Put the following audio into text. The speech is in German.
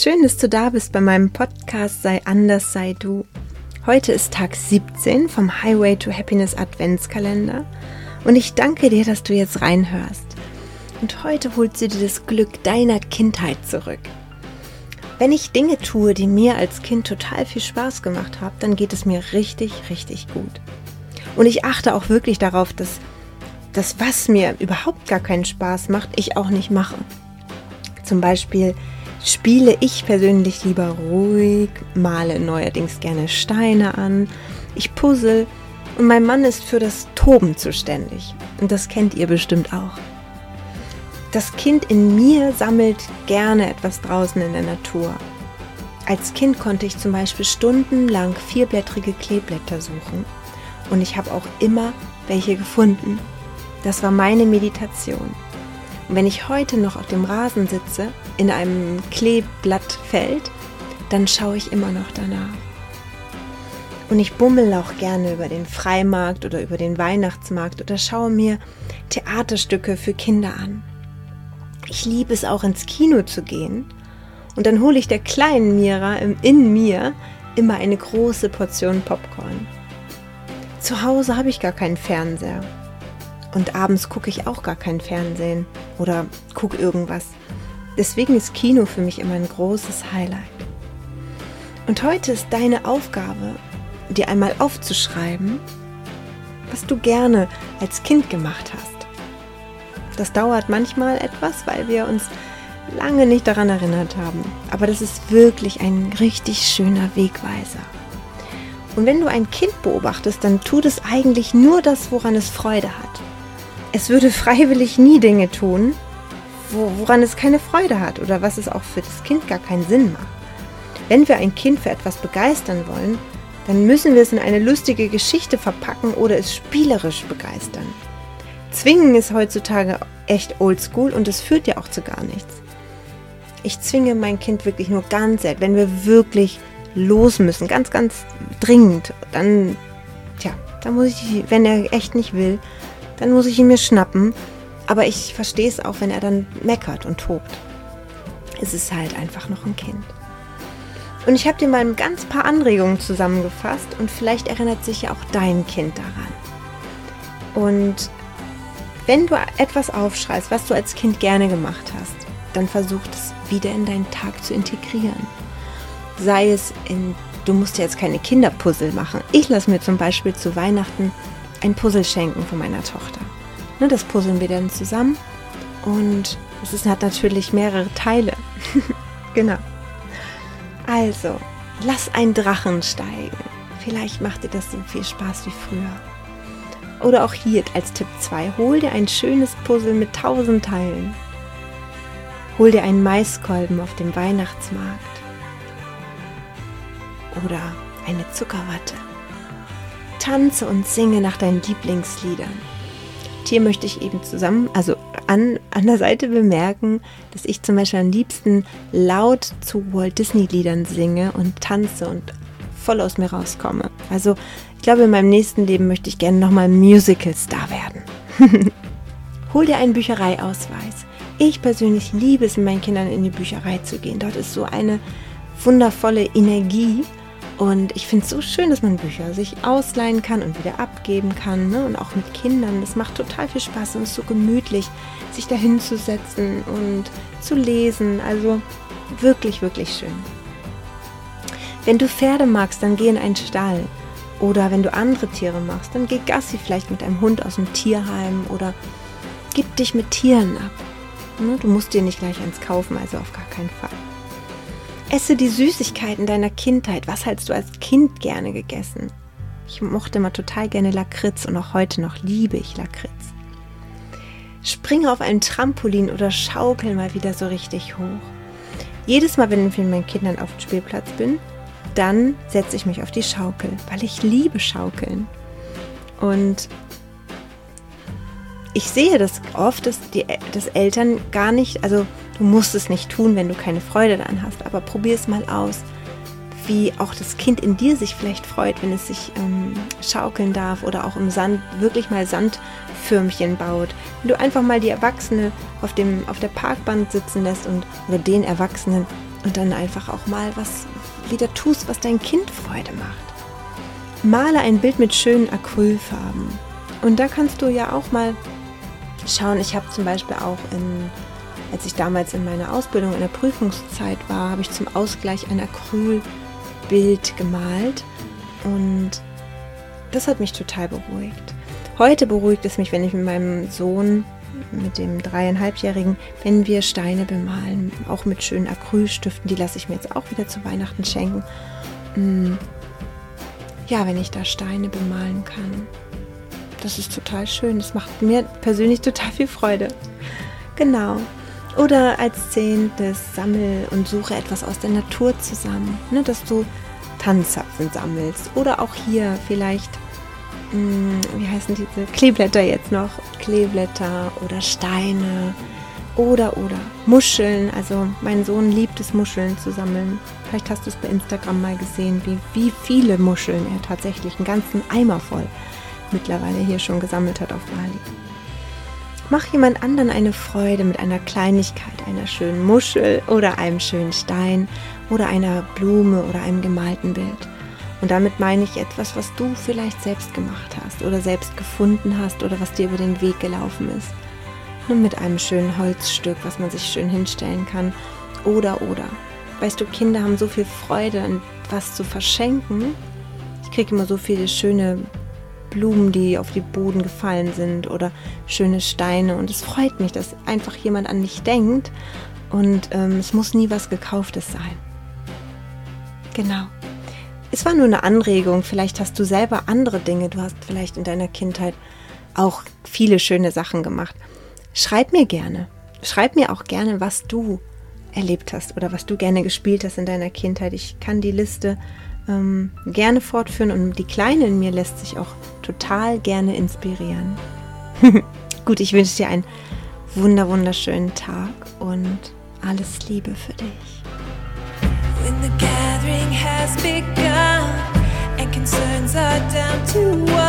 Schön, dass du da bist bei meinem Podcast Sei anders, sei du. Heute ist Tag 17 vom Highway to Happiness Adventskalender und ich danke dir, dass du jetzt reinhörst. Und heute holt sie dir das Glück deiner Kindheit zurück. Wenn ich Dinge tue, die mir als Kind total viel Spaß gemacht haben, dann geht es mir richtig, richtig gut. Und ich achte auch wirklich darauf, dass das, was mir überhaupt gar keinen Spaß macht, ich auch nicht mache. Zum Beispiel spiele ich persönlich lieber ruhig, male neuerdings gerne Steine an, ich puzzle und mein Mann ist für das Toben zuständig. Und das kennt ihr bestimmt auch. Das Kind in mir sammelt gerne etwas draußen in der Natur. Als Kind konnte ich zum Beispiel stundenlang vierblättrige Kleeblätter suchen und ich habe auch immer welche gefunden. Das war meine Meditation. Und wenn ich heute noch auf dem Rasen sitze, in einem Kleeblattfeld, dann schaue ich immer noch danach. Und ich bummel auch gerne über den Freimarkt oder über den Weihnachtsmarkt oder schaue mir Theaterstücke für Kinder an. Ich liebe es auch ins Kino zu gehen. Und dann hole ich der kleinen Mira in mir immer eine große Portion Popcorn. Zu Hause habe ich gar keinen Fernseher. Und abends gucke ich auch gar kein Fernsehen oder gucke irgendwas. Deswegen ist Kino für mich immer ein großes Highlight. Und heute ist deine Aufgabe, dir einmal aufzuschreiben, was du gerne als Kind gemacht hast. Das dauert manchmal etwas, weil wir uns lange nicht daran erinnert haben. Aber das ist wirklich ein richtig schöner Wegweiser. Und wenn du ein Kind beobachtest, dann tut es eigentlich nur das, woran es Freude hat es würde freiwillig nie Dinge tun, woran es keine Freude hat oder was es auch für das Kind gar keinen Sinn macht. Wenn wir ein Kind für etwas begeistern wollen, dann müssen wir es in eine lustige Geschichte verpacken oder es spielerisch begeistern. Zwingen ist heutzutage echt oldschool und es führt ja auch zu gar nichts. Ich zwinge mein Kind wirklich nur ganz selten, wenn wir wirklich los müssen, ganz, ganz dringend, dann, tja, da muss ich, wenn er echt nicht will, dann muss ich ihn mir schnappen. Aber ich verstehe es auch, wenn er dann meckert und tobt. Es ist halt einfach noch ein Kind. Und ich habe dir mal ein ganz paar Anregungen zusammengefasst und vielleicht erinnert sich ja auch dein Kind daran. Und wenn du etwas aufschreibst, was du als Kind gerne gemacht hast, dann versuch es wieder in deinen Tag zu integrieren. Sei es in, du musst ja jetzt keine Kinderpuzzle machen. Ich lasse mir zum Beispiel zu Weihnachten ein Puzzle schenken von meiner Tochter. Ne, das puzzeln wir dann zusammen und es ist, hat natürlich mehrere Teile. genau. Also, lass einen Drachen steigen. Vielleicht macht dir das so viel Spaß wie früher. Oder auch hier als Tipp 2, hol dir ein schönes Puzzle mit tausend Teilen. Hol dir einen Maiskolben auf dem Weihnachtsmarkt. Oder eine Zuckerwatte tanze und singe nach deinen Lieblingsliedern. hier möchte ich eben zusammen, also an, an der Seite bemerken, dass ich zum Beispiel am liebsten laut zu Walt Disney Liedern singe und tanze und voll aus mir rauskomme. Also ich glaube, in meinem nächsten Leben möchte ich gerne nochmal Musical-Star werden. Hol dir einen Büchereiausweis. Ich persönlich liebe es, mit meinen Kindern in die Bücherei zu gehen. Dort ist so eine wundervolle Energie und ich finde es so schön, dass man Bücher sich ausleihen kann und wieder abgeben kann. Ne? Und auch mit Kindern. Das macht total viel Spaß und ist so gemütlich, sich da hinzusetzen und zu lesen. Also wirklich, wirklich schön. Wenn du Pferde magst, dann geh in einen Stall. Oder wenn du andere Tiere machst, dann geh Gassi vielleicht mit einem Hund aus dem Tierheim oder gib dich mit Tieren ab. Ne? Du musst dir nicht gleich eins kaufen, also auf gar keinen Fall. Esse die Süßigkeiten deiner Kindheit. Was hast du als Kind gerne gegessen? Ich mochte immer total gerne Lakritz und auch heute noch liebe ich Lakritz. Springe auf ein Trampolin oder schaukel mal wieder so richtig hoch. Jedes Mal, wenn ich mit meinen Kindern auf dem Spielplatz bin, dann setze ich mich auf die Schaukel, weil ich liebe Schaukeln. Und ich sehe das oft, dass, die, dass Eltern gar nicht, also Du musst es nicht tun, wenn du keine Freude daran hast, aber probier es mal aus, wie auch das Kind in dir sich vielleicht freut, wenn es sich ähm, schaukeln darf oder auch im Sand wirklich mal Sandförmchen baut. Wenn du einfach mal die Erwachsene auf, dem, auf der Parkband sitzen lässt und oder den Erwachsenen und dann einfach auch mal was wieder tust, was dein Kind Freude macht. Male ein Bild mit schönen Acrylfarben. Und da kannst du ja auch mal schauen. Ich habe zum Beispiel auch in, als ich damals in meiner Ausbildung in der Prüfungszeit war, habe ich zum Ausgleich ein Acrylbild gemalt. Und das hat mich total beruhigt. Heute beruhigt es mich, wenn ich mit meinem Sohn mit dem dreieinhalbjährigen, wenn wir Steine bemalen, auch mit schönen Acrylstiften, die lasse ich mir jetzt auch wieder zu Weihnachten schenken. Mm. Ja, wenn ich da Steine bemalen kann. Das ist total schön. Das macht mir persönlich total viel Freude. Genau. Oder als zehntes sammel und suche etwas aus der Natur zusammen. Ne, dass du Tanzzapfen sammelst. Oder auch hier vielleicht hm, wie heißen diese Kleeblätter jetzt noch? Kleeblätter oder Steine oder oder Muscheln. Also mein Sohn liebt es, Muscheln zu sammeln. Vielleicht hast du es bei Instagram mal gesehen, wie, wie viele Muscheln er tatsächlich, einen ganzen Eimer voll, mittlerweile hier schon gesammelt hat auf Bali. Mach jemand anderen eine Freude mit einer Kleinigkeit, einer schönen Muschel oder einem schönen Stein oder einer Blume oder einem gemalten Bild. Und damit meine ich etwas, was du vielleicht selbst gemacht hast oder selbst gefunden hast oder was dir über den Weg gelaufen ist. Nur mit einem schönen Holzstück, was man sich schön hinstellen kann. Oder, oder. Weißt du, Kinder haben so viel Freude an was zu verschenken. Ich kriege immer so viele schöne Blumen, die auf die Boden gefallen sind oder schöne Steine. Und es freut mich, dass einfach jemand an mich denkt. Und ähm, es muss nie was Gekauftes sein. Genau. Es war nur eine Anregung. Vielleicht hast du selber andere Dinge. Du hast vielleicht in deiner Kindheit auch viele schöne Sachen gemacht. Schreib mir gerne. Schreib mir auch gerne, was du erlebt hast oder was du gerne gespielt hast in deiner Kindheit. Ich kann die Liste ähm, gerne fortführen und die Kleine in mir lässt sich auch total gerne inspirieren. Gut, ich wünsche dir einen wunder wunderschönen Tag und alles Liebe für dich. When the gathering has begun and concerns are down to one.